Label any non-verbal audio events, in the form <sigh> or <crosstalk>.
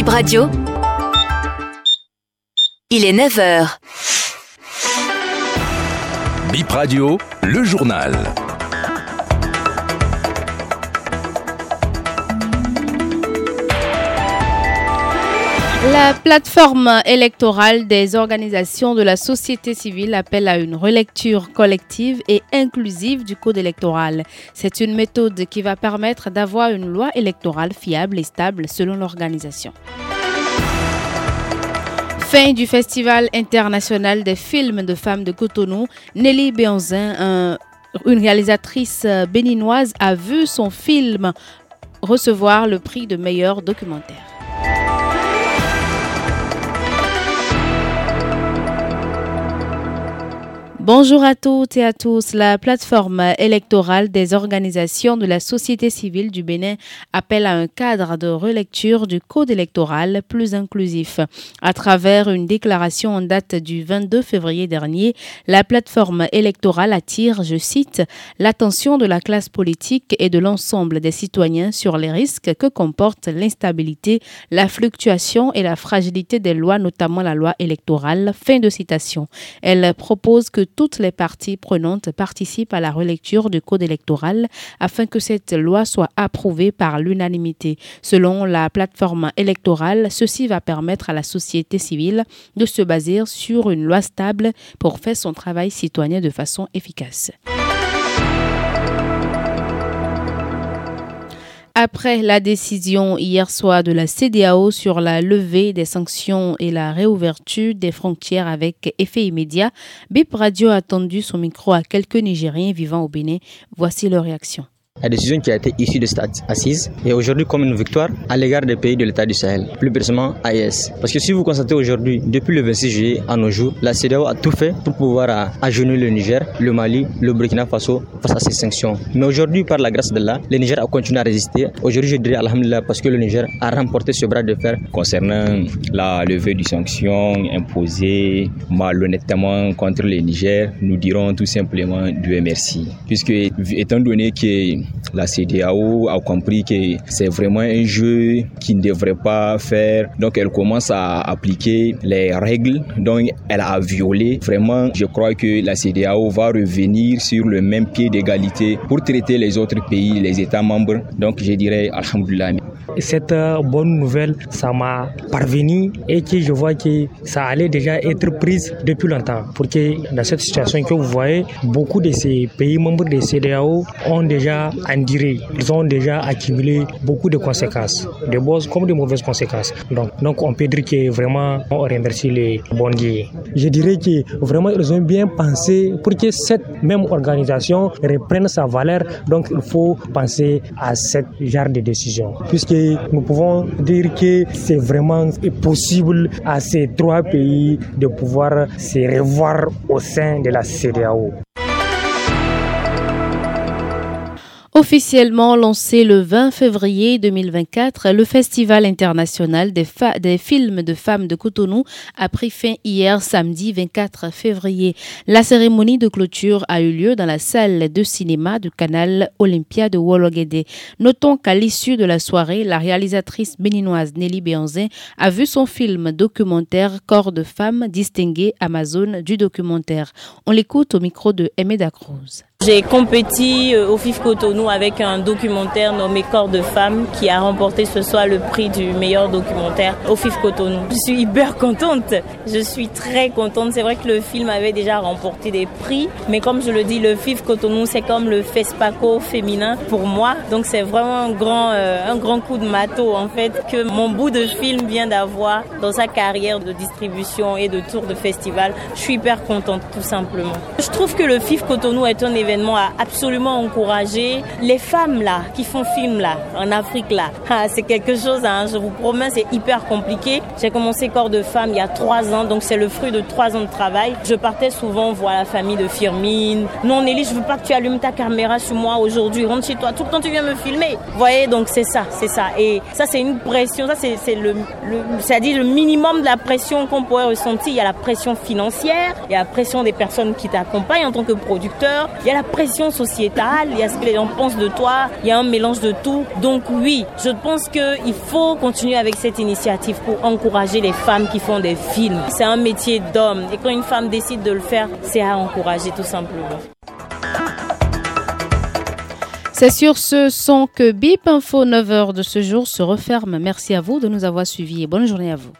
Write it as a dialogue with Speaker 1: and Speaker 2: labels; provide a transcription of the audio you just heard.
Speaker 1: Bip Radio. Il est 9h.
Speaker 2: Bip Radio, le journal.
Speaker 3: La plateforme électorale des organisations de la société civile appelle à une relecture collective et inclusive du code électoral. C'est une méthode qui va permettre d'avoir une loi électorale fiable et stable selon l'organisation. Fin du Festival international des films de femmes de Cotonou, Nelly Béanzin, une réalisatrice béninoise, a vu son film recevoir le prix de meilleur documentaire. Bonjour à toutes et à tous. La plateforme électorale des organisations de la société civile du Bénin appelle à un cadre de relecture du code électoral plus inclusif. À travers une déclaration en date du 22 février dernier, la plateforme électorale attire, je cite, l'attention de la classe politique et de l'ensemble des citoyens sur les risques que comportent l'instabilité, la fluctuation et la fragilité des lois, notamment la loi électorale. Fin de citation. Elle propose que toutes les parties prenantes participent à la relecture du code électoral afin que cette loi soit approuvée par l'unanimité. Selon la plateforme électorale, ceci va permettre à la société civile de se baser sur une loi stable pour faire son travail citoyen de façon efficace. Après la décision hier soir de la CDAO sur la levée des sanctions et la réouverture des frontières avec effet immédiat, BIP Radio a tendu son micro à quelques Nigériens vivant au Bénin. Voici leur réaction
Speaker 4: la décision qui a été issue de cette assise est aujourd'hui comme une victoire à l'égard des pays de l'État du Sahel, plus précisément AES. Parce que si vous constatez aujourd'hui, depuis le 26 juillet à nos jours, la CEDEAO a tout fait pour pouvoir agenouiller le Niger, le Mali, le Burkina Faso face à ces sanctions. Mais aujourd'hui, par la grâce d'Allah, le Niger a continué à résister. Aujourd'hui, je dirais Alhamdulillah parce que le Niger a remporté ce bras de fer.
Speaker 5: Concernant la levée des sanctions imposées malhonnêtement contre le Niger, nous dirons tout simplement Dieu merci. Puisque étant donné que la CDAO a compris que c'est vraiment un jeu qui ne devrait pas faire. Donc elle commence à appliquer les règles dont elle a violé. Vraiment, je crois que la CDAO va revenir sur le même pied d'égalité pour traiter les autres pays, les États membres. Donc je dirais Alhamdulillah.
Speaker 6: Cette euh, bonne nouvelle, ça m'a parvenu et que je vois que ça allait déjà être prise depuis longtemps. Pour que dans cette situation que vous voyez, beaucoup de ces pays membres de CDAO ont déjà enduré, ils ont déjà accumulé beaucoup de conséquences, de bonnes comme de mauvaises conséquences. Donc, donc on peut dire que vraiment on remercie les bons dieux. Je dirais que vraiment ils ont bien pensé pour que cette même organisation reprenne sa valeur. Donc il faut penser à ce genre de décision. Puisque nous pouvons dire que c'est vraiment possible à ces trois pays de pouvoir se revoir au sein de la CDAO.
Speaker 3: Officiellement lancé le 20 février 2024, le Festival international des, films de femmes de Cotonou a pris fin hier samedi 24 février. La cérémonie de clôture a eu lieu dans la salle de cinéma du canal Olympia de Wologede. Notons qu'à l'issue de la soirée, la réalisatrice béninoise Nelly Béanzin a vu son film documentaire Corps de femmes distingué Amazon du documentaire. On l'écoute au micro de Emeda Cruz.
Speaker 7: J'ai compéti au FIF Cotonou avec un documentaire nommé Corps de femmes qui a remporté ce soir le prix du meilleur documentaire au FIF Cotonou. Je suis hyper contente. Je suis très contente. C'est vrai que le film avait déjà remporté des prix, mais comme je le dis, le FIF Cotonou, c'est comme le FESPACO féminin pour moi. Donc c'est vraiment un grand, euh, un grand coup de matos en fait que mon bout de film vient d'avoir dans sa carrière de distribution et de tour de festival. Je suis hyper contente tout simplement. Je trouve que le FIF Cotonou est un événement a absolument encouragé les femmes là qui font film là en Afrique là. <laughs> Ah, c'est quelque chose, hein, je vous promets, c'est hyper compliqué. J'ai commencé corps de femme il y a trois ans, donc c'est le fruit de trois ans de travail. Je partais souvent voir la famille de Firmine. Non Nelly, je veux pas que tu allumes ta caméra sur moi aujourd'hui. Rentre chez toi. Tout le temps tu viens me filmer. Voyez, donc c'est ça, c'est ça. Et ça c'est une pression. Ça c'est le, le c'est-à-dire le minimum de la pression qu'on pourrait ressentir. Il y a la pression financière, il y a la pression des personnes qui t'accompagnent en tant que producteur, il y a la la pression sociétale, il y a ce que les gens pensent de toi, il y a un mélange de tout. Donc oui, je pense qu'il faut continuer avec cette initiative pour encourager les femmes qui font des films. C'est un métier d'homme et quand une femme décide de le faire, c'est à encourager tout simplement.
Speaker 3: C'est sur ce son que BIP Info 9h de ce jour se referme. Merci à vous de nous avoir suivis et bonne journée à vous.